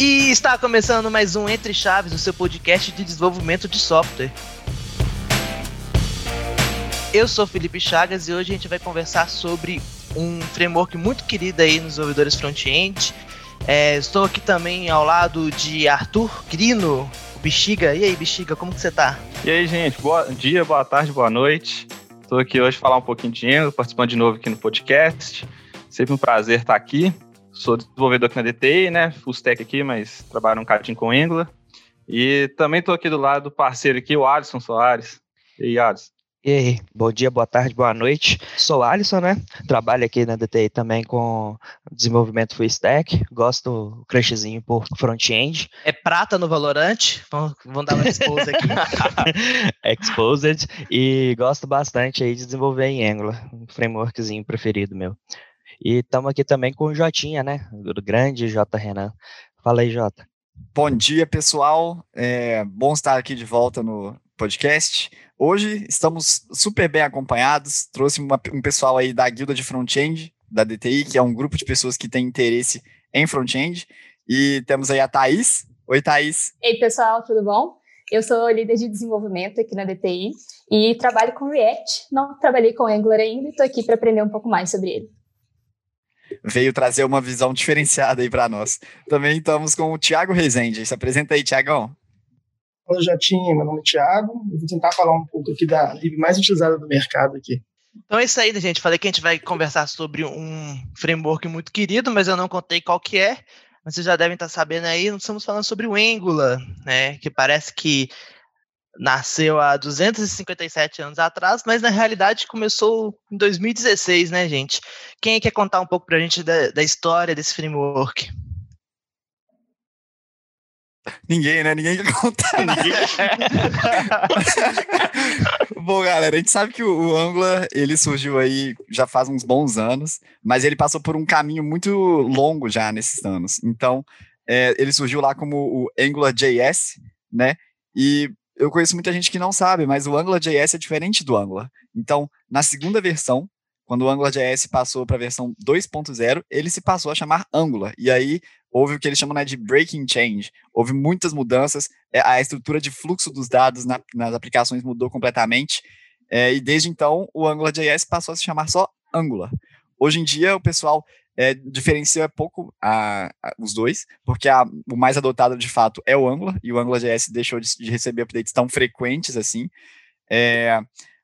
E está começando mais um Entre Chaves, o seu podcast de desenvolvimento de software. Eu sou Felipe Chagas e hoje a gente vai conversar sobre um framework muito querido aí nos desenvolvedores front-end. É, estou aqui também ao lado de Arthur Grino, Bexiga. E aí, Bexiga, como que você tá? E aí, gente, bom dia, boa tarde, boa noite. Estou aqui hoje falar um pouquinho de Angular, participando de novo aqui no podcast. Sempre um prazer estar aqui sou desenvolvedor aqui na DTI, né? Full stack aqui, mas trabalho um cadinho com Angular. E também estou aqui do lado do parceiro aqui, o Alisson Soares. E aí, Alisson? E aí, bom dia, boa tarde, boa noite. Sou Alisson, né? Trabalho aqui na DTI também com desenvolvimento full stack. Gosto crushzinho por front-end. É prata no Valorant. Vamos, dar uma expose aqui. Exposed. E gosto bastante aí de desenvolver em Angular, um frameworkzinho preferido meu. E estamos aqui também com o Jotinha, né? Do grande J Renan. Fala aí, Jota. Bom dia, pessoal. É bom estar aqui de volta no podcast. Hoje estamos super bem acompanhados. Trouxe uma, um pessoal aí da guilda de front-end, da DTI, que é um grupo de pessoas que tem interesse em front-end. E temos aí a Thaís. Oi, Thaís. Ei, pessoal, tudo bom? Eu sou líder de desenvolvimento aqui na DTI e trabalho com React. Não trabalhei com Angular ainda e estou aqui para aprender um pouco mais sobre ele veio trazer uma visão diferenciada aí para nós. Também estamos com o Tiago Rezende. Se apresenta aí, Tiagão. Oi, Jotinha, meu nome é Tiago. Eu vou tentar falar um pouco aqui da lib mais utilizada do mercado aqui. Então é isso aí, né, gente. Falei que a gente vai conversar sobre um framework muito querido, mas eu não contei qual que é. Mas vocês já devem estar sabendo aí, nós estamos falando sobre o Angular, né? Que parece que nasceu há 257 anos atrás, mas na realidade começou em 2016, né, gente? Quem quer contar um pouco para a gente da, da, história desse framework? Ninguém, né? Ninguém quer contar. Ninguém. Bom, galera, a gente sabe que o, Angular, ele surgiu aí já faz uns bons anos, mas ele passou por um caminho muito longo já nesses anos. Então, é, ele surgiu lá como o AngularJS, né? E eu conheço muita gente que não sabe, mas o AngularJS é diferente do Angular. Então, na segunda versão, quando o AngularJS passou para a versão 2.0, ele se passou a chamar Angular. E aí houve o que eles chamam né, de breaking change. Houve muitas mudanças, é, a estrutura de fluxo dos dados na, nas aplicações mudou completamente. É, e desde então, o AngularJS passou a se chamar só Angular. Hoje em dia, o pessoal é, diferencia pouco a, a, os dois, porque a, o mais adotado de fato é o Angular, e o AngularJS deixou de, de receber updates tão frequentes assim. É,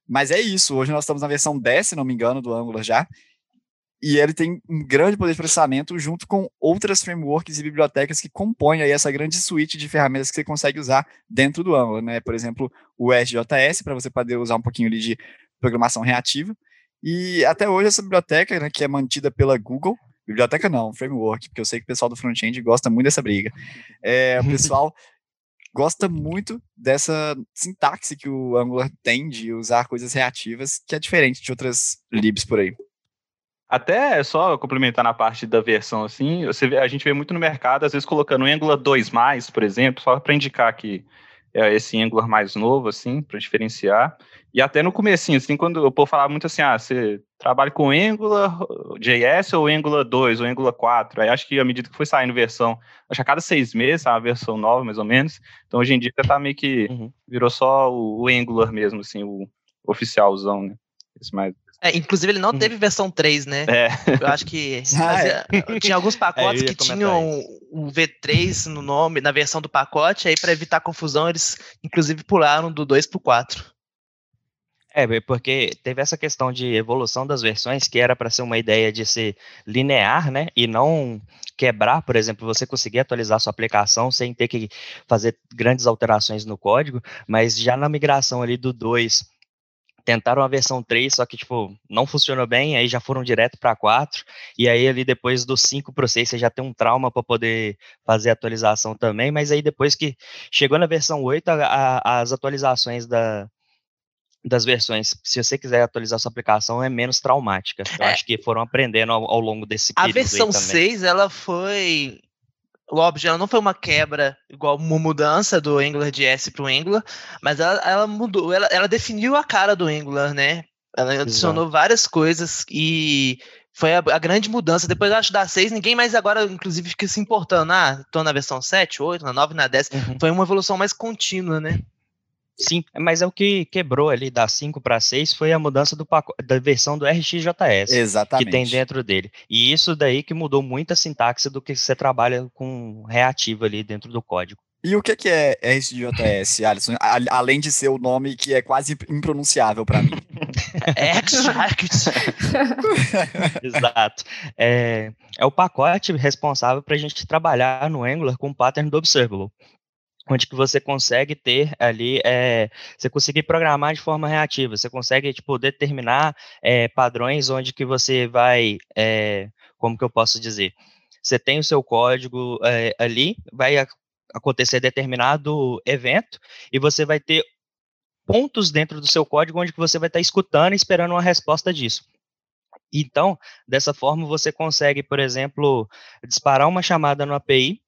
mas é isso, hoje nós estamos na versão 10, se não me engano, do Angular já, e ele tem um grande poder de processamento junto com outras frameworks e bibliotecas que compõem aí essa grande suite de ferramentas que você consegue usar dentro do Angular, né? Por exemplo, o SJS, para você poder usar um pouquinho ali de programação reativa, e até hoje essa biblioteca, né, que é mantida pela Google, biblioteca não, framework, porque eu sei que o pessoal do front-end gosta muito dessa briga. É, o pessoal gosta muito dessa sintaxe que o Angular tem de usar coisas reativas, que é diferente de outras libs por aí. Até só complementar na parte da versão, assim, você vê, a gente vê muito no mercado, às vezes colocando Angular 2, por exemplo, só para indicar que é esse Angular mais novo, assim, para diferenciar. E até no comecinho, assim, quando eu povo falar muito assim, ah, você trabalha com Angular JS ou Angular 2 ou Angular 4. Aí acho que à medida que foi saindo versão, acho que a cada seis meses, a versão nova, mais ou menos. Então hoje em dia tá meio que uhum. virou só o, o, Angular mesmo, assim, o oficialzão, né? Esse mais, é, inclusive ele não uhum. teve versão 3, né? É. Eu acho que é. tinha alguns pacotes é, que tinham o V3 no nome, na versão do pacote, aí para evitar confusão eles inclusive pularam do 2 pro 4. É, porque teve essa questão de evolução das versões que era para ser uma ideia de ser linear, né? E não quebrar, por exemplo, você conseguir atualizar sua aplicação sem ter que fazer grandes alterações no código, mas já na migração ali do 2 tentaram a versão 3, só que, tipo, não funcionou bem, aí já foram direto para 4, e aí ali depois do 5 para o 6 você já tem um trauma para poder fazer a atualização também, mas aí depois que chegou na versão 8, a, a, as atualizações da, das versões, se você quiser atualizar sua aplicação, é menos traumática. Eu é. acho que foram aprendendo ao, ao longo desse período. A versão 6, ela foi. Óbvio, ela não foi uma quebra, igual uma mudança do Angular JS para o Angular, mas ela, ela mudou, ela, ela, definiu a cara do Angular, né? Ela adicionou Exato. várias coisas e foi a, a, grande mudança. Depois eu acho da 6, ninguém mais agora, inclusive, fica se importando. Ah, tô na versão 7, 8, na 9, na 10. Uhum. Foi uma evolução mais contínua, né? Sim, mas é o que quebrou ali da 5 para 6 foi a mudança do da versão do RxJS Exatamente. que tem dentro dele. E isso daí que mudou muito a sintaxe do que você trabalha com reativo ali dentro do código. E o que, que é RxJS, Alisson? além de ser o nome que é quase impronunciável para mim. Extract. Exato. É, é o pacote responsável para a gente trabalhar no Angular com o pattern do observable onde que você consegue ter ali, é, você conseguir programar de forma reativa, você consegue, tipo, determinar é, padrões onde que você vai, é, como que eu posso dizer, você tem o seu código ali, vai acontecer determinado evento e você vai ter pontos dentro do seu código onde que você vai estar escutando e esperando uma resposta disso. Então, dessa forma, você consegue, por exemplo, disparar uma chamada no API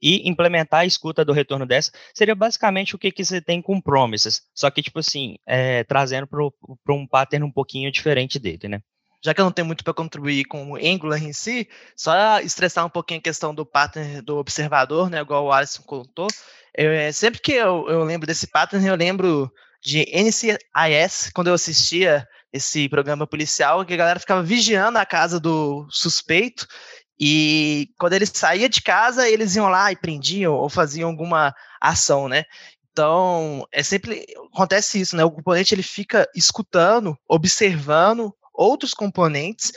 e implementar a escuta do retorno dessa. Seria basicamente o que, que você tem com promises, só que, tipo assim, é, trazendo para um pattern um pouquinho diferente dele, né? já que eu não tenho muito para contribuir com o Angular em si, só estressar um pouquinho a questão do pattern do observador, né, igual o Alisson contou. Eu, é, sempre que eu, eu lembro desse pattern, eu lembro de NCIS, quando eu assistia esse programa policial, que a galera ficava vigiando a casa do suspeito, e quando ele saía de casa, eles iam lá e prendiam ou faziam alguma ação, né? Então, é sempre acontece isso, né? O componente ele fica escutando, observando outros componentes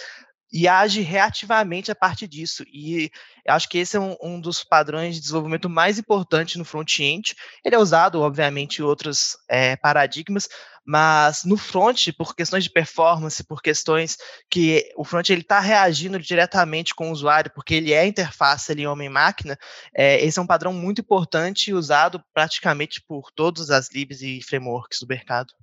e age reativamente a partir disso. E acho que esse é um, um dos padrões de desenvolvimento mais importantes no front-end. Ele é usado, obviamente, em outros é, paradigmas, mas no front, por questões de performance, por questões que o front está reagindo diretamente com o usuário, porque ele é interface ali homem-máquina, é, esse é um padrão muito importante usado praticamente por todas as libs e frameworks do mercado.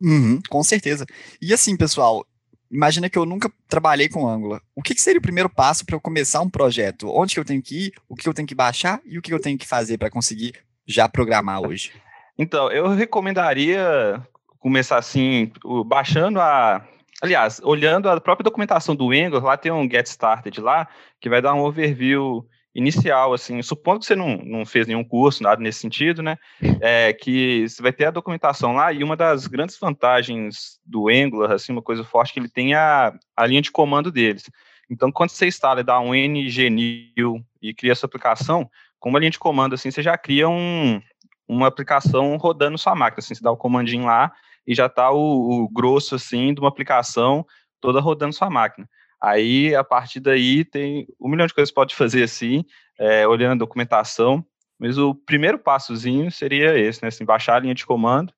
Uhum, com certeza. E assim, pessoal, imagina que eu nunca trabalhei com Angular. O que, que seria o primeiro passo para eu começar um projeto? Onde que eu tenho que ir? O que eu tenho que baixar? E o que eu tenho que fazer para conseguir já programar hoje? Então, eu recomendaria começar assim, baixando a. Aliás, olhando a própria documentação do Angular, lá tem um Get Started lá, que vai dar um overview inicial, assim, supondo que você não, não fez nenhum curso, nada nesse sentido, né, é que você vai ter a documentação lá e uma das grandes vantagens do Angular, assim, uma coisa forte que ele tem a, a linha de comando deles. Então, quando você instala e dá um new e cria sua aplicação, com uma linha de comando, assim, você já cria um, uma aplicação rodando sua máquina, assim, você dá o comandinho lá e já está o, o grosso, assim, de uma aplicação toda rodando sua máquina. Aí, a partir daí, tem um milhão de coisas que pode fazer assim, é, olhando a documentação, mas o primeiro passozinho seria esse, né? Assim, baixar a linha de comando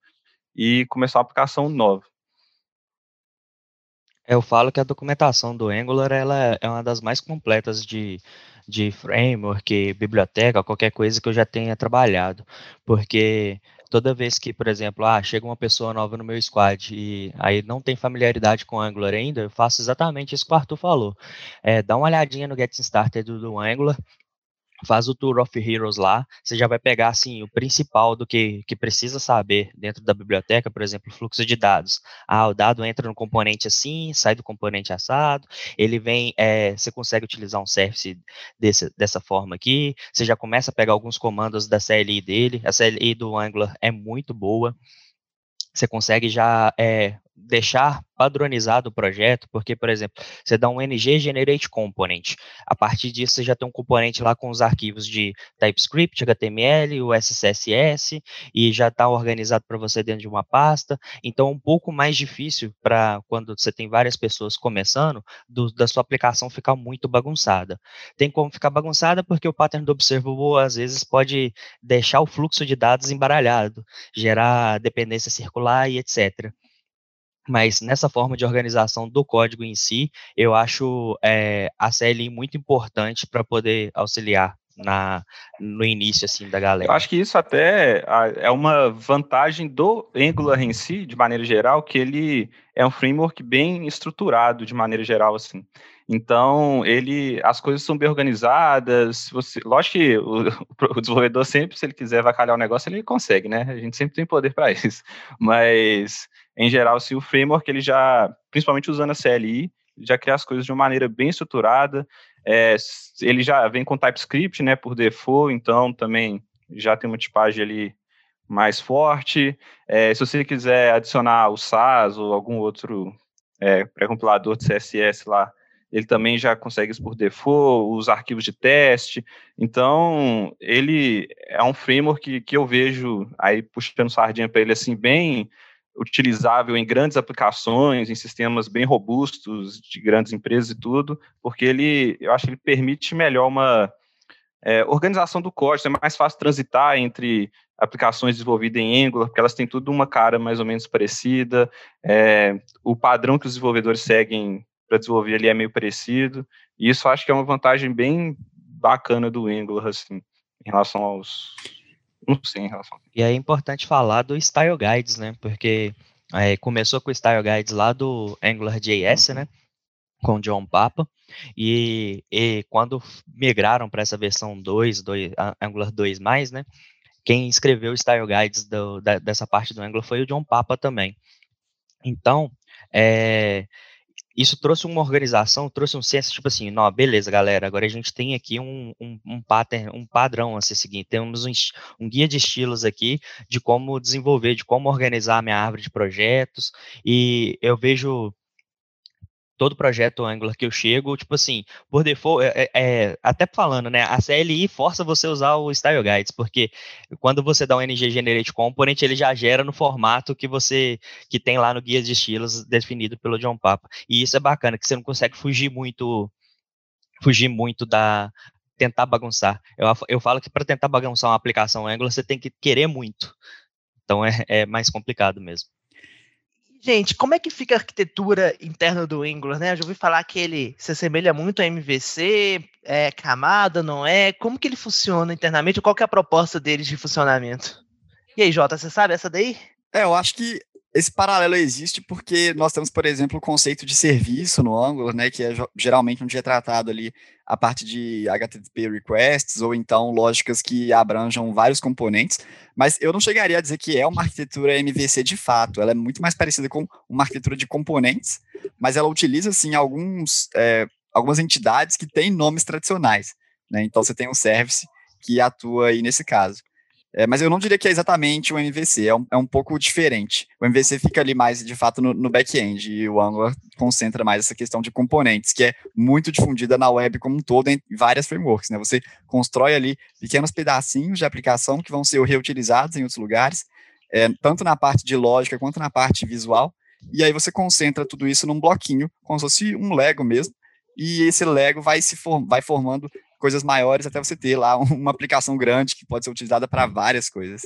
e começar uma aplicação nova. Eu falo que a documentação do Angular ela é uma das mais completas de, de framework, biblioteca, qualquer coisa que eu já tenha trabalhado, porque toda vez que, por exemplo, ah, chega uma pessoa nova no meu squad e aí não tem familiaridade com Angular ainda, eu faço exatamente isso que o Arthur falou. É, dá uma olhadinha no Getting Started do, do Angular, faz o Tour of Heroes lá, você já vai pegar assim o principal do que, que precisa saber dentro da biblioteca, por exemplo, fluxo de dados. Ah, o dado entra no componente assim, sai do componente assado, ele vem, é, você consegue utilizar um service desse, dessa forma aqui, você já começa a pegar alguns comandos da CLI dele, a CLI do Angular é muito boa, você consegue já é, deixar padronizado o projeto, porque, por exemplo, você dá um ng generate component. A partir disso, você já tem um componente lá com os arquivos de TypeScript, HTML, o SCSS, e já está organizado para você dentro de uma pasta. Então, é um pouco mais difícil para quando você tem várias pessoas começando, do, da sua aplicação ficar muito bagunçada. Tem como ficar bagunçada porque o pattern do observable, às vezes, pode deixar o fluxo de dados embaralhado, gerar dependência circular e etc. Mas nessa forma de organização do código em si, eu acho é, a CLI muito importante para poder auxiliar na, no início assim da galera. Eu acho que isso até é uma vantagem do Angular em si, de maneira geral, que ele é um framework bem estruturado de maneira geral assim. Então, ele, as coisas são bem organizadas. Você, lógico que o, o desenvolvedor sempre, se ele quiser vacalhar o negócio, ele consegue, né? A gente sempre tem poder para isso. Mas, em geral, se o framework ele já, principalmente usando a CLI, já cria as coisas de uma maneira bem estruturada. É, ele já vem com TypeScript, né, por default, então também já tem uma tipagem ali mais forte. É, se você quiser adicionar o SAS ou algum outro é, pré-compilador de CSS lá, ele também já consegue isso por default, os arquivos de teste. Então, ele é um framework que, que eu vejo aí puxando sardinha para ele assim bem utilizável em grandes aplicações, em sistemas bem robustos de grandes empresas e tudo, porque ele, eu acho que ele permite melhor uma é, organização do código, é mais fácil transitar entre aplicações desenvolvidas em Angular, porque elas têm tudo uma cara mais ou menos parecida, é, o padrão que os desenvolvedores seguem para desenvolver ali é meio parecido, e isso acho que é uma vantagem bem bacana do Angular, assim, em relação aos... Não sei, em relação... E é importante falar do Style Guides, né, porque é, começou com o Style Guides lá do AngularJS, uhum. né, com o John Papa, e, e quando migraram para essa versão 2, 2, Angular 2+, né, quem escreveu o Style Guides do, da, dessa parte do Angular foi o John Papa também. Então, é, isso trouxe uma organização, trouxe um senso, tipo assim, não, beleza, galera, agora a gente tem aqui um, um, um, pattern, um padrão a ser temos um, um, guia de estilos aqui de como desenvolver, de como organizar a minha árvore de projetos, e eu vejo todo projeto Angular que eu chego, tipo assim, por default, é, é, até falando, né, a CLI força você a usar o Style Guides, porque quando você dá um NG Generate Component, ele já gera no formato que você, que tem lá no guia de estilos definido pelo John Papa, e isso é bacana, que você não consegue fugir muito, fugir muito da, tentar bagunçar. Eu, eu falo que para tentar bagunçar uma aplicação Angular, você tem que querer muito, então é, é mais complicado mesmo. Gente, como é que fica a arquitetura interna do Angular, né? Eu já ouvi falar que ele se assemelha muito a MVC, é camada, não é? Como que ele funciona internamente? Qual que é a proposta dele de funcionamento? E aí, Jota, você sabe essa daí? É, eu acho que esse paralelo existe porque nós temos, por exemplo, o conceito de serviço no Angular, né, que é geralmente onde é tratado ali a parte de HTTP requests ou então lógicas que abranjam vários componentes, mas eu não chegaria a dizer que é uma arquitetura MVC de fato, ela é muito mais parecida com uma arquitetura de componentes, mas ela utiliza, assim, alguns, é, algumas entidades que têm nomes tradicionais, né, então você tem um service que atua aí nesse caso. É, mas eu não diria que é exatamente o MVC, é um, é um pouco diferente. O MVC fica ali mais, de fato, no, no back-end, e o Angular concentra mais essa questão de componentes, que é muito difundida na web como um todo, em várias frameworks. Né? Você constrói ali pequenos pedacinhos de aplicação que vão ser reutilizados em outros lugares, é, tanto na parte de lógica quanto na parte visual, e aí você concentra tudo isso num bloquinho, como se fosse um Lego mesmo, e esse Lego vai se form vai formando coisas maiores até você ter lá uma aplicação grande que pode ser utilizada para várias coisas.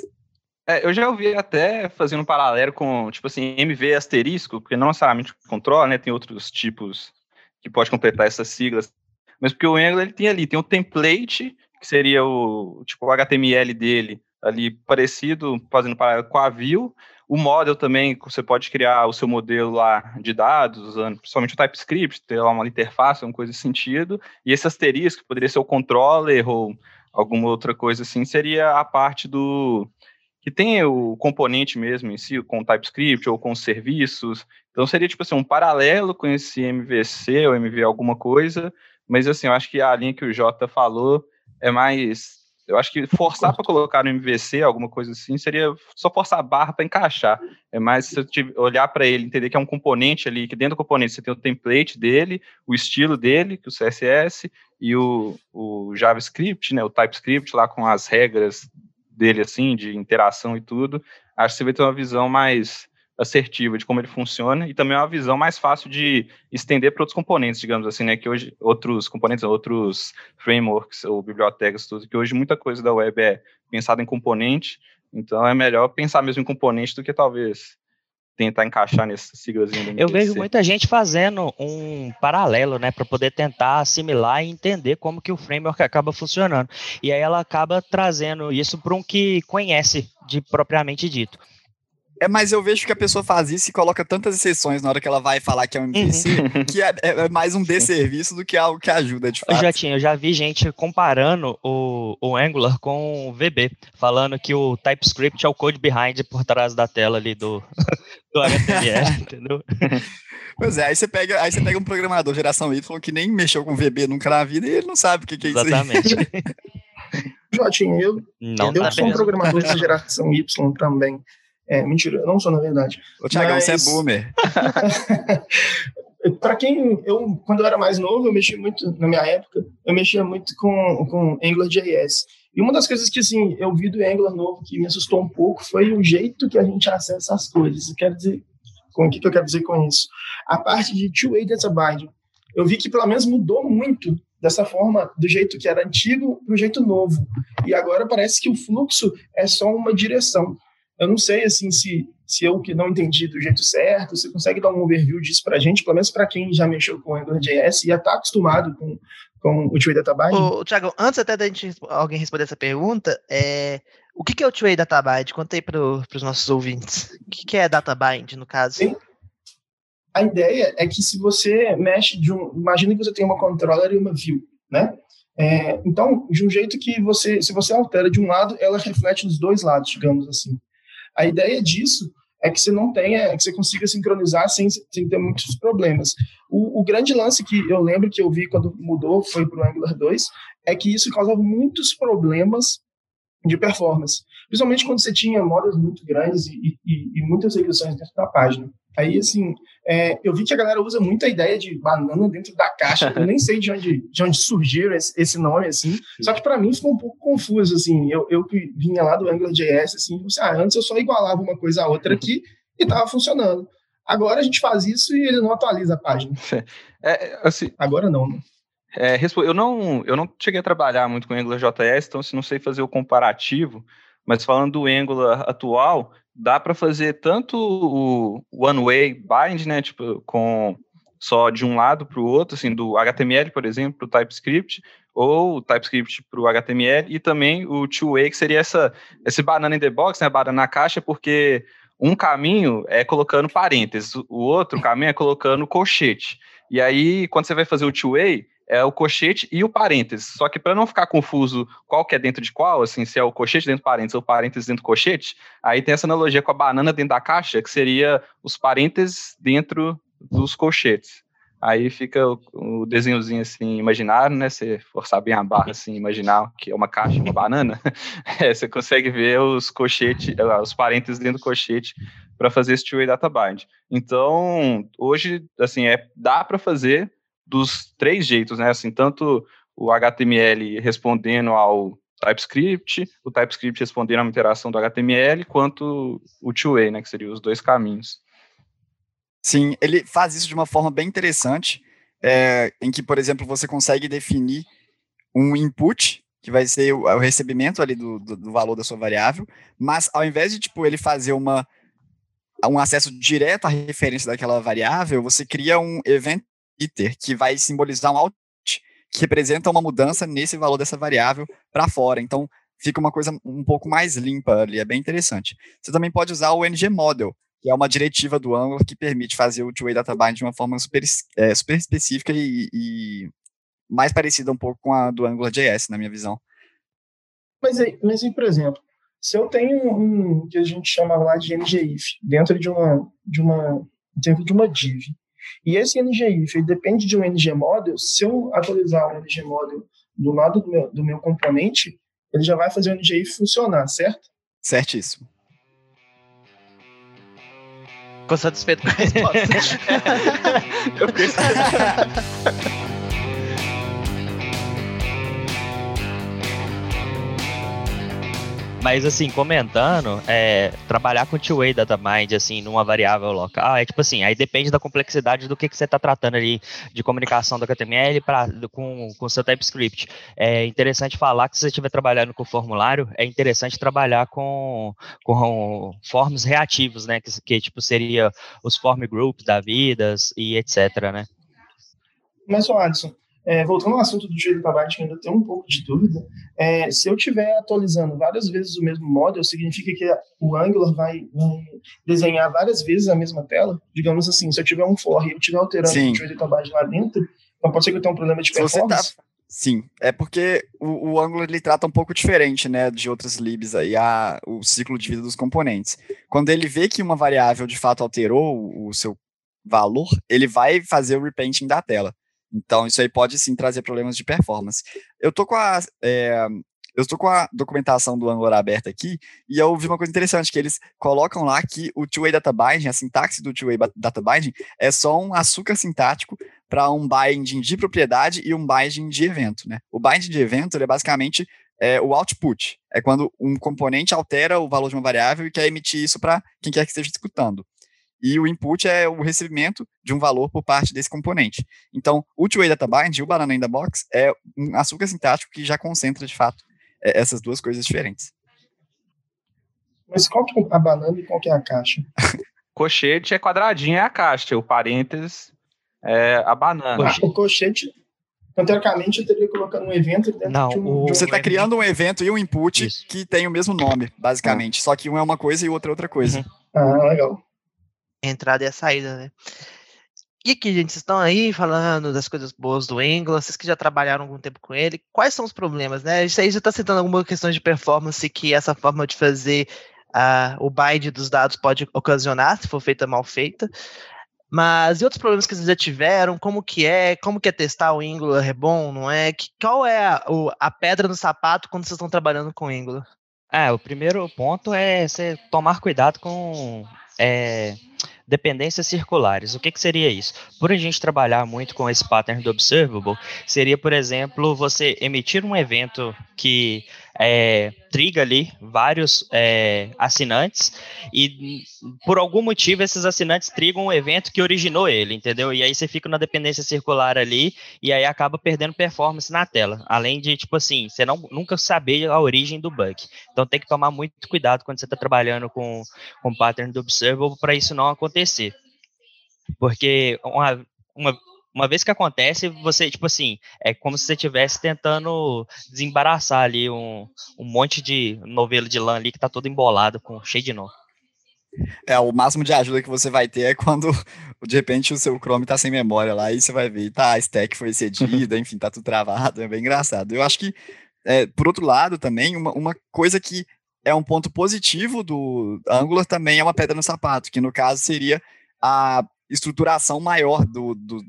É, eu já ouvi até fazendo um paralelo com, tipo assim, MV asterisco, porque não necessariamente controla, né? Tem outros tipos que pode completar essas siglas. Mas porque o Angular ele tem ali, tem o template, que seria o tipo o HTML dele, ali parecido, fazendo paralelo com a view, o model também, você pode criar o seu modelo lá de dados, usando principalmente o TypeScript, ter lá uma interface, uma coisa nesse sentido. E esse asterisco, poderia ser o controller ou alguma outra coisa assim, seria a parte do que tem o componente mesmo em si, com TypeScript ou com serviços. Então seria tipo assim, um paralelo com esse MVC ou MV alguma coisa, mas assim, eu acho que a linha que o Jota falou é mais eu acho que forçar para colocar no MVC, alguma coisa assim, seria só forçar a barra para encaixar. É mais se você olhar para ele, entender que é um componente ali, que dentro do componente você tem o template dele, o estilo dele, que é o CSS, e o, o JavaScript, né, o TypeScript lá com as regras dele, assim, de interação e tudo. Acho que você vai ter uma visão mais assertiva de como ele funciona e também uma visão mais fácil de estender para outros componentes, digamos assim, né? Que hoje outros componentes, outros frameworks ou bibliotecas, tudo, que hoje muita coisa da web é pensada em componente, então é melhor pensar mesmo em componente do que talvez tentar encaixar nessas siglas. Eu vejo muita gente fazendo um paralelo, né, para poder tentar assimilar e entender como que o framework acaba funcionando. E aí ela acaba trazendo isso para um que conhece de propriamente dito. É, mas eu vejo que a pessoa faz isso e coloca tantas exceções na hora que ela vai falar que é um MVC, uhum. que é, é, é, mais um desserviço do que algo que ajuda, de fato. Eu já tinha, eu já vi gente comparando o, o Angular com o VB, falando que o TypeScript é o code behind por trás da tela ali do, do HTML, entendeu? Pois é, aí você pega, aí você pega um programador geração Y que nem mexeu com VB nunca na vida e ele não sabe o que, que é isso Exatamente. Jotinho, eu, não eu tá sou um programador de geração Y também. É, mentira, eu não sou, na verdade. Ô, Thiago, mas... você é boomer. para quem eu quando eu era mais novo eu mexia muito na minha época eu mexia muito com com AngularJS e uma das coisas que assim eu vi do Angular novo que me assustou um pouco foi o jeito que a gente acessa as coisas. Quer dizer com o que, que eu quero dizer com isso? A parte de two-way data binding. Eu vi que pelo menos mudou muito dessa forma do jeito que era antigo para o jeito novo. E agora parece que o fluxo é só uma direção eu não sei assim se, se eu que não entendi do jeito certo, você consegue dar um overview disso para a gente, pelo menos para quem já mexeu com AngularJS e já está acostumado com, com o Two-Way Data Binding? Ô, Thiago, antes até da gente, alguém responder essa pergunta, é, o que, que é o Two-Way Data Bind? Conta aí para os nossos ouvintes. O que, que é Data Bind, no caso? Sim. A ideia é que se você mexe de um... Imagina que você tem uma controller e uma view, né? É, então, de um jeito que você, se você altera de um lado, ela reflete nos dois lados, digamos assim. A ideia disso é que você não tenha, que você consiga sincronizar sem, sem ter muitos problemas. O, o, grande lance que eu lembro que eu vi quando mudou, foi para o Angular 2, é que isso causava muitos problemas de performance. Principalmente quando você tinha modas muito grandes e, e, e muitas regressões dentro da página. Aí, assim, é, eu vi que a galera usa muito a ideia de banana dentro da caixa. Eu nem sei de onde, de onde surgiu esse, esse nome, assim. Só que para mim ficou um pouco confuso, assim. Eu, eu que vinha lá do AngularJS, assim, ah, antes eu só igualava uma coisa a outra aqui e tava funcionando. Agora a gente faz isso e ele não atualiza a página. É, assim, Agora não, né? É, eu, não, eu não cheguei a trabalhar muito com AngularJS, então assim, não sei fazer o comparativo, mas falando do Angular atual, dá para fazer tanto o one-way bind, né, tipo, com só de um lado para o outro, assim, do HTML, por exemplo, para o TypeScript, ou o TypeScript para o HTML, e também o two-way, que seria essa, esse banana in the box, né, banana na caixa, porque um caminho é colocando parênteses, o outro caminho é colocando colchete. E aí, quando você vai fazer o two-way, é o cochete e o parênteses. Só que para não ficar confuso qual que é dentro de qual, assim, se é o cochete dentro do parênteses ou parênteses dentro do cochete, aí tem essa analogia com a banana dentro da caixa, que seria os parênteses dentro dos colchetes. Aí fica o, desenhozinho assim, imaginário, né? Você forçar bem a barra assim, imaginar que é uma caixa, uma banana, é, você consegue ver os colchetes, eh, os parênteses dentro do colchete para fazer esse two-way data bind. Então, hoje, assim, é, dá para fazer dos três jeitos, né? Assim, tanto o HTML respondendo ao TypeScript, o TypeScript respondendo a uma interação do HTML, quanto o two-way, né? Que seriam os dois caminhos. Sim, ele faz isso de uma forma bem interessante, é, em que, por exemplo, você consegue definir um input, que vai ser o, o recebimento ali do, do, do, valor da sua variável, mas ao invés de, tipo, ele fazer uma, um acesso direto à referência daquela variável, você cria um event iter, que vai simbolizar um out que representa uma mudança nesse valor dessa variável para fora. Então, fica uma coisa um pouco mais limpa ali, é bem interessante. Você também pode usar o NG Model, que é uma diretiva do Angular que permite fazer o two-way data bind de uma forma super, é, super específica e, e, mais parecida um pouco com a do AngularJS, na minha visão. Mas, mas por exemplo, se eu tenho um que a gente chama lá de ngIf dentro de uma de uma dentro de uma div e esse ngIf depende de um ng model. Se eu atualizar o ng model do lado do meu, do meu componente, ele já vai fazer o ngIf funcionar, certo? Certíssimo. Ficou satisfeito com a resposta? eu fiquei Mas assim, comentando, é, trabalhar com two-way datamind, assim, numa variável local, é tipo assim, aí depende da complexidade do que, que você está tratando ali de comunicação do HTML pra, com o seu TypeScript. É interessante falar que se você estiver trabalhando com formulário, é interessante trabalhar com, com forms reativos, né? Que, que tipo seria os form groups da vidas e etc, né? Mas, Alisson, é, voltando ao assunto do Trade Tabate, que ainda tem um pouco de dúvida, é, se eu estiver atualizando várias vezes o mesmo model, significa que o Angular vai, vai, desenhar várias vezes a mesma tela? Digamos assim, se eu tiver um for e eu estiver alterando Sim. o Trade Tabate lá dentro, então pode ser que eu tenha um problema de performance? Sim, é porque o, o Angular ele trata um pouco diferente, né, de outras libs aí, a, o ciclo de vida dos componentes. Quando ele vê que uma variável de fato alterou o, o seu valor, ele vai fazer o repainting da tela. Então, isso aí pode sim trazer problemas de performance. Eu tô com a. É, eu estou com a documentação do Angular aberta aqui e eu vi uma coisa interessante, que eles colocam lá que o two-way data binding, a sintaxe do two-way data binding, é só um açúcar sintático para um binding de propriedade e um binding de evento. Né? O binding de evento é basicamente é, o output. É quando um componente altera o valor de uma variável e quer emitir isso para quem quer que esteja escutando. E o input é o recebimento de um valor por parte desse componente. Então, o two-way data binding, o banana in the box, é um açúcar sintático que já concentra, de fato, é, essas duas coisas diferentes. Mas qual que é a banana e qual que é a caixa? Cochete é quadradinho, é a caixa. O parênteses é a banana. Ah, o colchete, então, teoricamente, eu teria colocado um evento dentro Não, de um. Um você está criando um evento e um input Isso. que tem o mesmo nome, basicamente. Ah. Só que um é uma coisa e o outro é outra coisa. Uhum. Ah, legal. Entrada e a saída, né? E aqui, gente, vocês estão aí falando das coisas boas do Angular, vocês que já trabalharam algum tempo com ele, quais são os problemas, né? Isso aí já está citando alguma questão de performance que essa forma de fazer uh, o bind dos dados pode ocasionar, se for feita mal feita. Mas e outros problemas que vocês já tiveram? Como que é? Como que é testar o Angular? É bom, não é? Que, qual é a, o, a pedra no sapato quando vocês estão trabalhando com Angular? É, o primeiro ponto é você tomar cuidado com é, dependências circulares. O que, que seria isso? Por a gente trabalhar muito com esse pattern do observable, seria, por exemplo, você emitir um evento que é, triga ali vários é, assinantes e por algum motivo esses assinantes trigam um evento que originou ele, entendeu? E aí você fica na dependência circular ali e aí acaba perdendo performance na tela. Além de, tipo assim, você não, nunca saber a origem do bug. Então tem que tomar muito cuidado quando você está trabalhando com, com pattern do observable para isso não acontecer. Porque uma, uma uma vez que acontece, você, tipo assim, é como se você estivesse tentando desembaraçar ali um, um monte de novelo de lã ali que tá todo embolado, com cheio de nó. É, o máximo de ajuda que você vai ter é quando, de repente, o seu Chrome tá sem memória lá, e você vai ver, tá, a stack foi excedida, enfim, tá tudo travado, é bem engraçado. Eu acho que, é, por outro lado, também, uma, uma coisa que é um ponto positivo do Angular também é uma pedra no sapato, que no caso seria a estruturação maior do, do,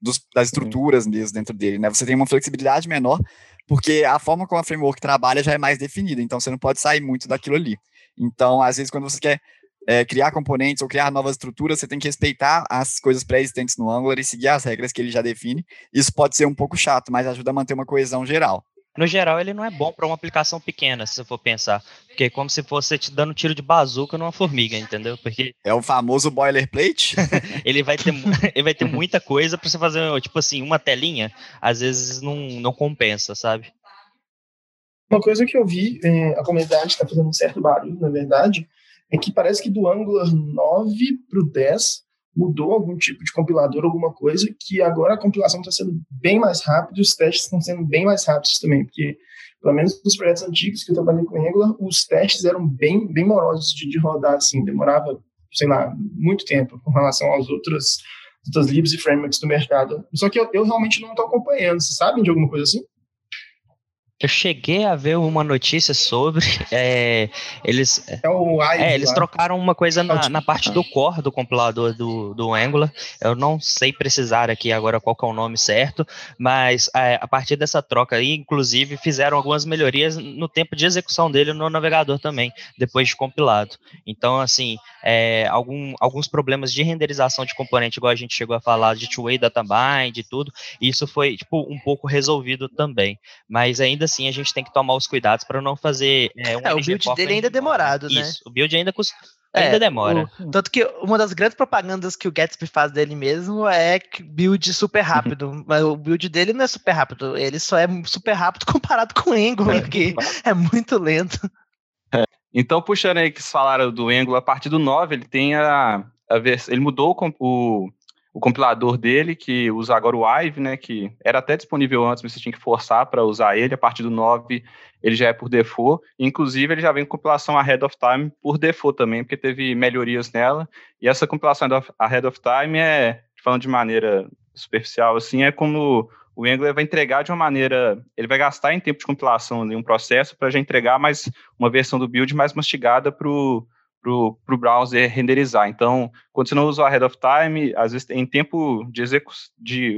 dos, das estruturas mesmo dentro dele, né? Você tem uma flexibilidade menor, porque a forma como a framework trabalha já é mais definida, então você não pode sair muito daquilo ali. Então, às vezes, quando você quer é, criar componentes ou criar novas estruturas, você tem que respeitar as coisas pré-existentes no Angular e seguir as regras que ele já define. Isso pode ser um pouco chato, mas ajuda a manter uma coesão geral. No geral, ele não é bom para uma aplicação pequena, se você for pensar. Porque é como se fosse te dando um tiro de bazuca numa formiga, entendeu? Porque. É o famoso boilerplate? ele, vai ter, ele vai ter muita coisa para você fazer, tipo assim, uma telinha, às vezes não, não compensa, sabe? Uma coisa que eu vi, é, a comunidade está fazendo um certo barulho, na verdade, é que parece que do Angular 9 para o 10 mudou algum tipo de compilador, alguma coisa, que agora a compilação está sendo bem mais rápida e os testes estão sendo bem mais rápidos também, porque, pelo menos nos projetos antigos que eu trabalhei com Angular, os testes eram bem, bem morosos de, de rodar, assim, demorava, sei lá, muito tempo com relação aos outros outras libs e frameworks do mercado. Só que eu, eu realmente não estou acompanhando, vocês sabem de alguma coisa assim? Eu cheguei a ver uma notícia sobre. É, eles é, o é, eles trocaram uma coisa na, na, parte do core do compilador do, do Angular. Eu não sei precisar aqui agora qual é o nome certo, mas é, a partir dessa troca aí, inclusive, fizeram algumas melhorias no tempo de execução dele no navegador também, depois de compilado. Então, assim, é, algum, alguns problemas de renderização de componente, igual a gente chegou a falar, de two-way databind e tudo, isso foi tipo, um pouco resolvido também. Mas ainda assim a gente tem que tomar os cuidados para não fazer é, um é, o build dele ainda é demorado, né? Isso, o build ainda custa é, ainda demora. O, tanto que uma das grandes propagandas que o Gatsby faz dele mesmo é build super rápido. mas o build dele não é super rápido, ele só é super rápido comparado com o Angular, que é muito lento. É. Então, puxando aí que vocês falaram do Angular, a partir do 9 ele tem a, a vers ele mudou o, o compilador dele, que usa agora o IVE, né, que era até disponível antes, mas você tinha que forçar para usar ele. A partir do 9, ele já é por default. Inclusive, ele já vem com compilação ahead of time por default também, porque teve melhorias nela. E essa compilação ahead of time é, falando de maneira superficial, assim, é como o Angular vai entregar de uma maneira, ele vai gastar em tempo de compilação um processo para já entregar mais uma versão do build mais mastigada para o para o browser renderizar. Então, quando você não usa o ahead of time, às vezes em tempo de execução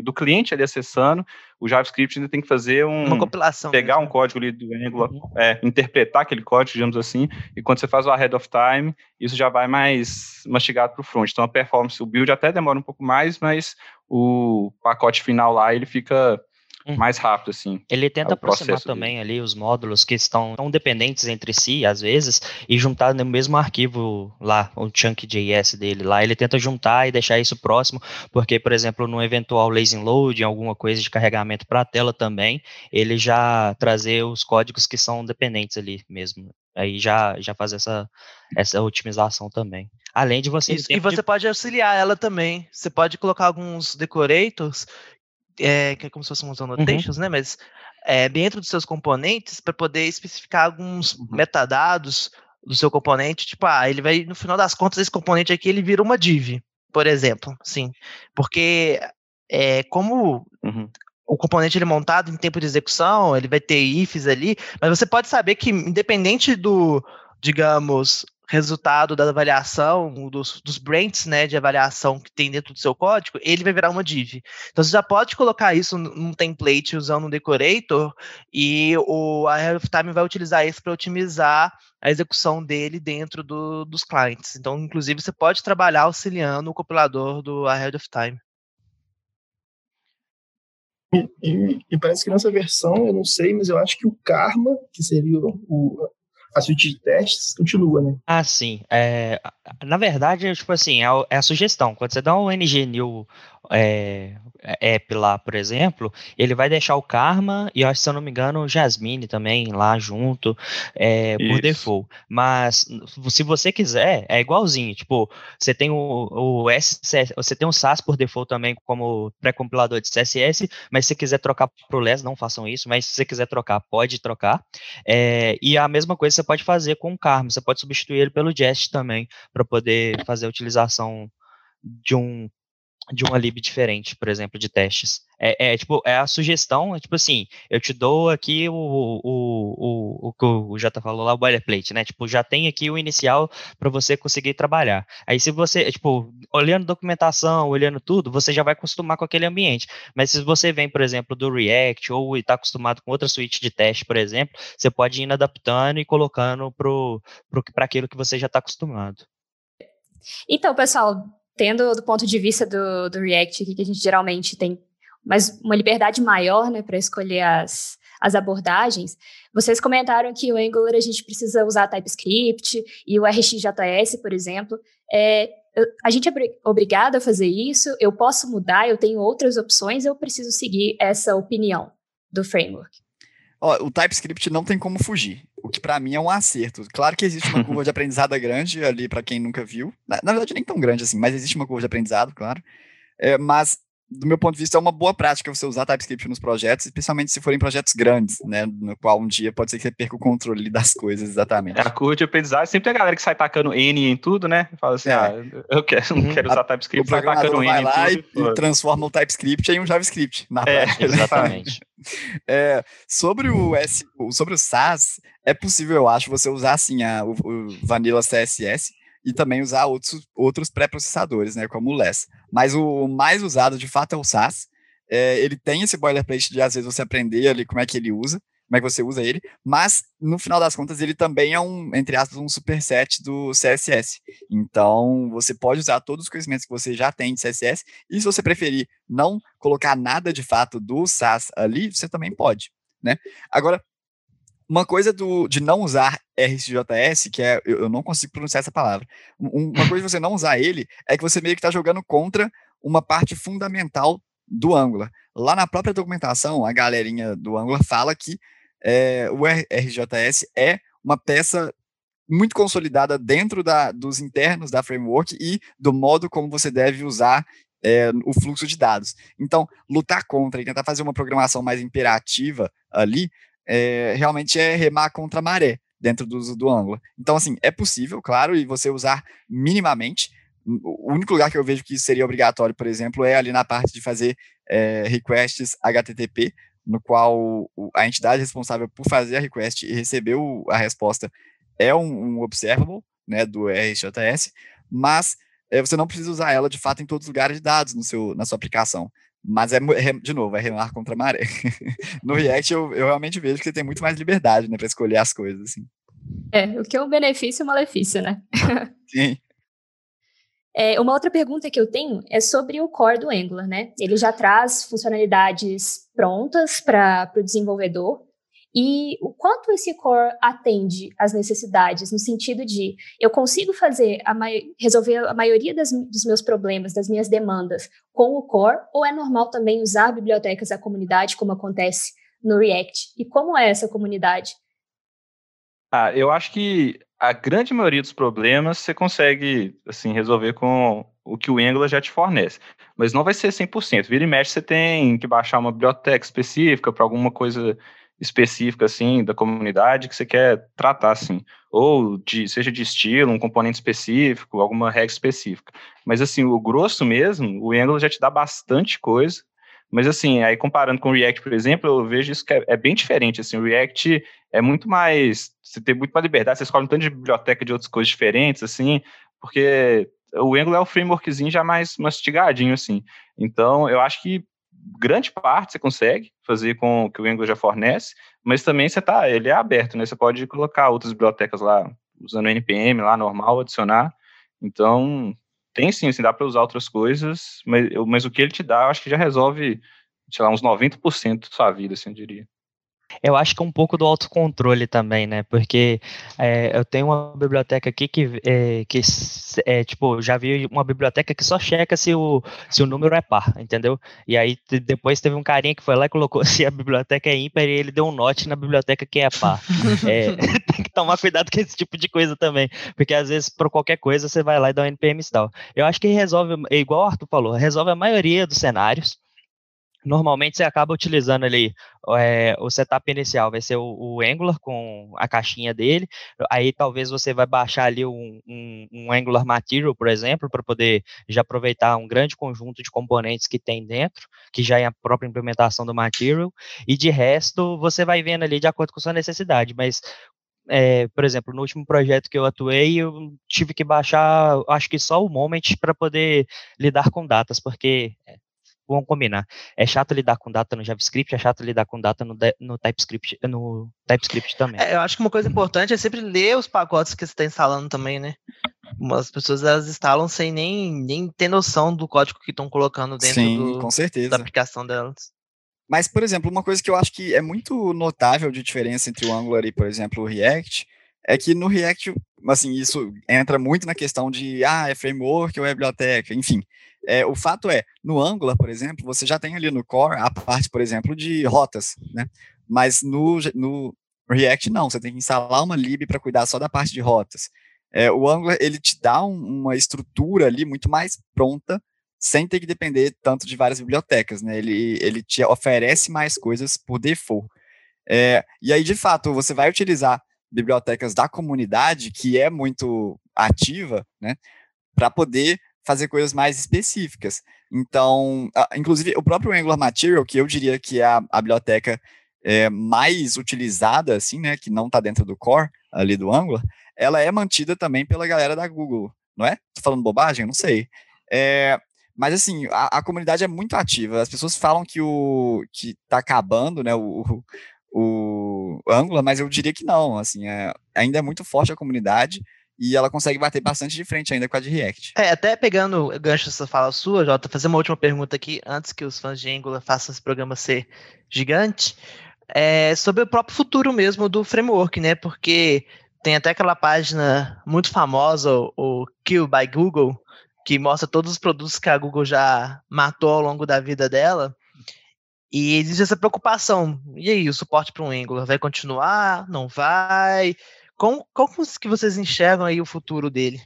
do cliente ali acessando, o JavaScript ainda tem que fazer um, uma compilação, pegar mesmo. um código ali do Angular, uhum. é, interpretar aquele código, digamos assim, e quando você faz o ahead of time, isso já vai mais mastigado para o front. Então, a performance, o build até demora um pouco mais, mas o pacote final lá, ele fica Uhum. mais rápido, assim. Ele tenta é aproximar também dele. ali os módulos que estão tão dependentes entre si, às vezes, e juntar no mesmo arquivo lá, o chunk.js dele lá, ele tenta juntar e deixar isso próximo, porque, por exemplo, no eventual lazy load, alguma coisa de carregamento para a tela também, ele já trazer os códigos que são dependentes ali mesmo. Aí já, já faz essa, essa otimização também. Além de você. Isso, e você de... pode auxiliar ela também. Você pode colocar alguns decorators é, que é como se fossem uns uhum. annotations, uhum. né? Mas é, dentro dos seus componentes para poder especificar alguns uhum. metadados do seu componente, tipo, ah, ele vai, no final das contas, esse componente aqui, ele vira uma div, por exemplo, sim, porque é, como uhum. o componente ele é montado em tempo de execução, ele vai ter ifs ali, mas você pode saber que, independente do, digamos, resultado da avaliação, dos, dos brands né, de avaliação que tem dentro do seu código, ele vai virar uma div. Então você já pode colocar isso num template usando um decorator e o a Time vai utilizar isso para otimizar a execução dele dentro do, dos clients. Então, inclusive, você pode trabalhar auxiliando o compilador do Ahead of Time. E, e, e, parece que nessa versão, eu não sei, mas eu acho que o Karma, que seria o, a suíte de testes continua, né? Ah, sim. É, na verdade, tipo assim, é a, é a sugestão. Quando você dá um ng new é, app lá, por exemplo, ele vai deixar o Karma e, se eu não me engano, o Jasmine também lá junto, é, por default. Mas se você quiser, é igualzinho. Tipo, você tem o, o SCS, você tem o SAS por default também como pré-compilador de CSS, mas se você quiser trocar para o LES, não façam isso, mas se você quiser trocar, pode trocar. É, e a mesma coisa você pode fazer com o Karma, você pode substituir ele pelo Jest também, para poder fazer a utilização de um de uma lib diferente, por exemplo, de testes. É, é, tipo, é a sugestão, é tipo assim, eu te dou aqui o, o, o, o que o Jota falou lá, o boilerplate, né? Tipo, já tem aqui o inicial para você conseguir trabalhar. Aí se você, tipo, olhando documentação, olhando tudo, você já vai acostumar com aquele ambiente. Mas se você vem, por exemplo, do React ou está acostumado com outra suíte de teste, por exemplo, você pode ir adaptando e colocando para aquilo que você já está acostumado. Então, pessoal, tendo do ponto de vista do, do React, que a gente geralmente tem mais uma liberdade maior né, para escolher as, as abordagens, vocês comentaram que o Angular a gente precisa usar TypeScript e o RxJS, por exemplo. É, a gente é obrigado a fazer isso? Eu posso mudar? Eu tenho outras opções? Eu preciso seguir essa opinião do framework? O TypeScript não tem como fugir, o que para mim é um acerto. Claro que existe uma curva de aprendizado grande ali para quem nunca viu. Na, na, verdade, nem tão grande assim, mas existe uma curva de aprendizado, claro. É, mas do meu ponto de vista, é uma boa prática você usar TypeScript nos projetos, especialmente se forem projetos grandes, né? No qual um dia pode ser que você perca o controle das coisas, exatamente. É, a curva de aprendizagem, sempre tem a galera que sai tacando N em tudo, né? Fala assim, é. ah, eu quero, não uhum. quero usar TypeScript, sai tacando N vai lá e, e, transforma o TypeScript em um JavaScript, na é, prática. Né? Exatamente. é, sobre o S, sobre o SAS, é possível, eu acho, você usar assim a, o, o Vanilla CSS, e também usar outros, outros pré-processadores, né, como o LESS. Mas o mais usado, de fato, é o SAS. É, ele tem esse boilerplate de, às vezes, você aprender ali como é que ele usa, como é que você usa ele, mas, no final das contas, ele também é um, entre aspas, um superset do CSS. Então, você pode usar todos os conhecimentos que você já tem de CSS, e se você preferir não colocar nada, de fato, do SAS ali, você também pode, né? Agora, uma coisa do, de não usar RxJS, que é, eu, eu não consigo pronunciar essa palavra, um, uma coisa de você não usar ele é que você meio que está jogando contra uma parte fundamental do Angular. Lá na própria documentação, a galerinha do Angular fala que é, o RxJS é uma peça muito consolidada dentro da, dos internos da framework e do modo como você deve usar é, o fluxo de dados. Então, lutar contra e tentar fazer uma programação mais imperativa ali, é, realmente é remar contra a maré dentro do uso do Angular. Então, assim, é possível, claro, e você usar minimamente. O único lugar que eu vejo que seria obrigatório, por exemplo, é ali na parte de fazer é, requests HTTP, no qual a entidade responsável por fazer a request e receber o, a resposta é um, um observable, né, do RxJS, mas é, você não precisa usar ela de fato em todos os lugares de dados no seu, na sua aplicação. Mas é, de novo, é remar contra a maré. no React eu, eu realmente vejo que você tem muito mais liberdade, né, para escolher as coisas, assim. É, o que é um benefício e um malefício, né? Sim. É, uma outra pergunta que eu tenho é sobre o core do Angular, né? Ele já traz funcionalidades prontas para o desenvolvedor, e o quanto esse core atende às necessidades, no sentido de eu consigo fazer a resolver a maioria das, dos meus problemas, das minhas demandas com o core, ou é normal também usar bibliotecas da comunidade, como acontece no React? E como é essa comunidade? Ah, eu acho que a grande maioria dos problemas você consegue assim resolver com o que o Angular já te fornece. Mas não vai ser 100%. Vira e mexe, você tem que baixar uma biblioteca específica para alguma coisa específica assim da comunidade que você quer tratar assim, ou de seja de estilo, um componente específico, alguma regra específica. Mas assim, o grosso mesmo, o Angular já te dá bastante coisa. Mas assim, aí comparando com o React, por exemplo, eu vejo isso que é, é bem diferente. Assim, o React é muito mais, você tem muito mais liberdade, você escolhe um tanto de biblioteca de outras coisas diferentes, assim, porque o Angular é o frameworkzinho já mais mastigadinho, assim. Então, eu acho que grande parte você consegue fazer com o que o Angular já fornece, mas também você tá, ele é aberto, né? Você pode colocar outras bibliotecas lá, usando o NPM lá normal, adicionar. Então, tem sim, assim, dá para usar outras coisas, mas, mas o que ele te dá, eu acho que já resolve, sei lá, uns 90% da sua vida, assim, eu diria. Eu acho que é um pouco do autocontrole também, né? Porque é, eu tenho uma biblioteca aqui que, é, que é, tipo, já vi uma biblioteca que só checa se o, se o número é par, entendeu? E aí depois teve um carinha que foi lá e colocou se a biblioteca é ímpar e ele deu um note na biblioteca que é par. é, tem que tomar cuidado com esse tipo de coisa também, porque às vezes, por qualquer coisa, você vai lá e dá um npm install. Eu acho que resolve, igual o Arthur falou, resolve a maioria dos cenários, Normalmente você acaba utilizando ali é, o setup inicial, vai ser o, o, Angular com a caixinha dele. Aí talvez você vai baixar ali um, um, um Angular Material, por exemplo, para poder já aproveitar um grande conjunto de componentes que tem dentro, que já é a própria implementação do Material. E de resto, você vai vendo ali de acordo com sua necessidade. Mas é, por exemplo, no último projeto que eu atuei, eu tive que baixar, acho que só o Moment para poder lidar com datas, porque vamos combinar. É chato lidar com data no JavaScript, é chato lidar com data no, no TypeScript, no TypeScript também. É, eu acho que uma coisa importante é sempre ler os pacotes que você está instalando também, né? As pessoas elas instalam sem nem, nem ter noção do código que estão colocando dentro Sim, do, com certeza. da aplicação delas. Mas, por exemplo, uma coisa que eu acho que é muito notável de diferença entre o Angular e, por exemplo, o React, é que no React, assim, isso entra muito na questão de, ah, é framework ou é biblioteca, enfim. É, o fato é, no Angular, por exemplo, você já tem ali no core a parte, por exemplo, de rotas, né? Mas no, no React não, você tem que instalar uma lib para cuidar só da parte de rotas. É, o Angular ele te dá um, uma estrutura ali muito mais pronta, sem ter que depender tanto de várias bibliotecas, né? Ele, ele te oferece mais coisas por default. É, e aí, de fato, você vai utilizar bibliotecas da comunidade, que é muito ativa, né? Para poder fazer coisas mais específicas. Então, inclusive, o próprio Angular Material, que eu diria que é a, a biblioteca é, mais utilizada, assim, né, que não está dentro do core ali do Angular, ela é mantida também pela galera da Google, não é? Tô falando bobagem? Não sei. É, mas assim, a, a, comunidade é muito ativa. As pessoas falam que o que está acabando, né, o, o, o Angular, mas eu diria que não. Assim, é, ainda é muito forte a comunidade e ela consegue bater bastante de frente ainda com a de React. É, até pegando o gancho dessa fala sua, Jota, fazer uma última pergunta aqui, antes que os fãs de Angular façam esse programa ser gigante, é sobre o próprio futuro mesmo do framework, né? Porque tem até aquela página muito famosa, o Kill by Google, que mostra todos os produtos que a Google já matou ao longo da vida dela. E existe essa preocupação. E aí, o suporte para um Angular vai continuar? Não vai? Como, como que vocês enxergam aí o futuro dele?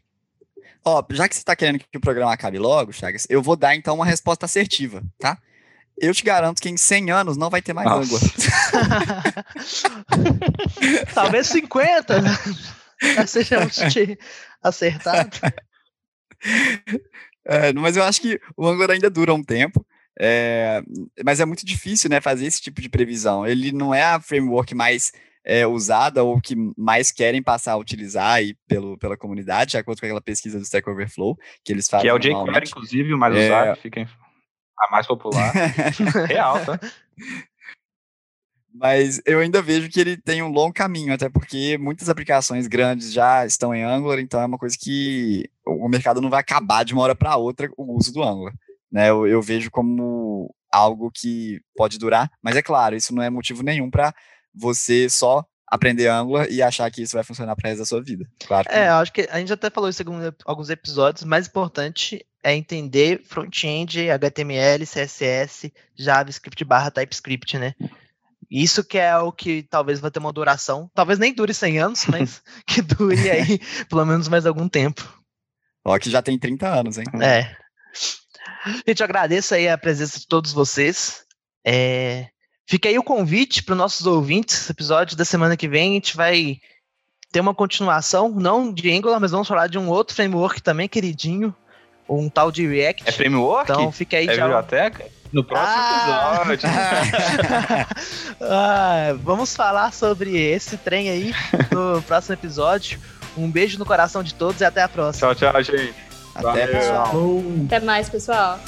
Ó, já que você tá querendo que o programa acabe logo, Chagas, eu vou dar então uma resposta assertiva, tá? Eu te garanto que em 100 anos não vai ter mais Angular. Talvez 50, né? Já sejamos acertado. É, mas eu acho que o Angular ainda dura um tempo. É, mas é muito difícil, né, fazer esse tipo de previsão. Ele não é a framework mais é, usada ou que mais querem passar a utilizar aí pelo, pela comunidade, de acordo com aquela pesquisa do Stack Overflow que eles fazem. Que é o jQuery, inclusive, o mais é... usado, fica a mais popular. Real, tá? Mas eu ainda vejo que ele tem um longo caminho, até porque muitas aplicações grandes já estão em Angular, então é uma coisa que o mercado não vai acabar de uma hora para outra o uso do Angular. Né? Eu, eu, vejo como algo que pode durar, mas é claro, isso não é motivo nenhum para você só aprender Angular e achar que isso vai funcionar para resto da sua vida. Claro. é, acho que a gente até falou isso em alguns episódios. O mais importante é entender front-end, HTML, CSS, JavaScript barra TypeScript, né? Isso que é o que talvez vai ter uma duração, talvez nem dure 100 anos, mas que dure aí pelo menos mais algum tempo. Ó, que já tem 30 anos, hein? É. Gente, eu agradeço aí a presença de todos vocês. É... Fica aí o convite para os nossos ouvintes. Episódio da semana que vem a gente vai ter uma continuação, não de Angular, mas vamos falar de um outro framework também queridinho, um tal de React. É framework? Então fica aí é já. biblioteca? No próximo ah! episódio. ah, vamos falar sobre esse trem aí no próximo episódio. Um beijo no coração de todos e até a próxima. Tchau, tchau, gente. Até, Valeu. pessoal. Até mais, pessoal.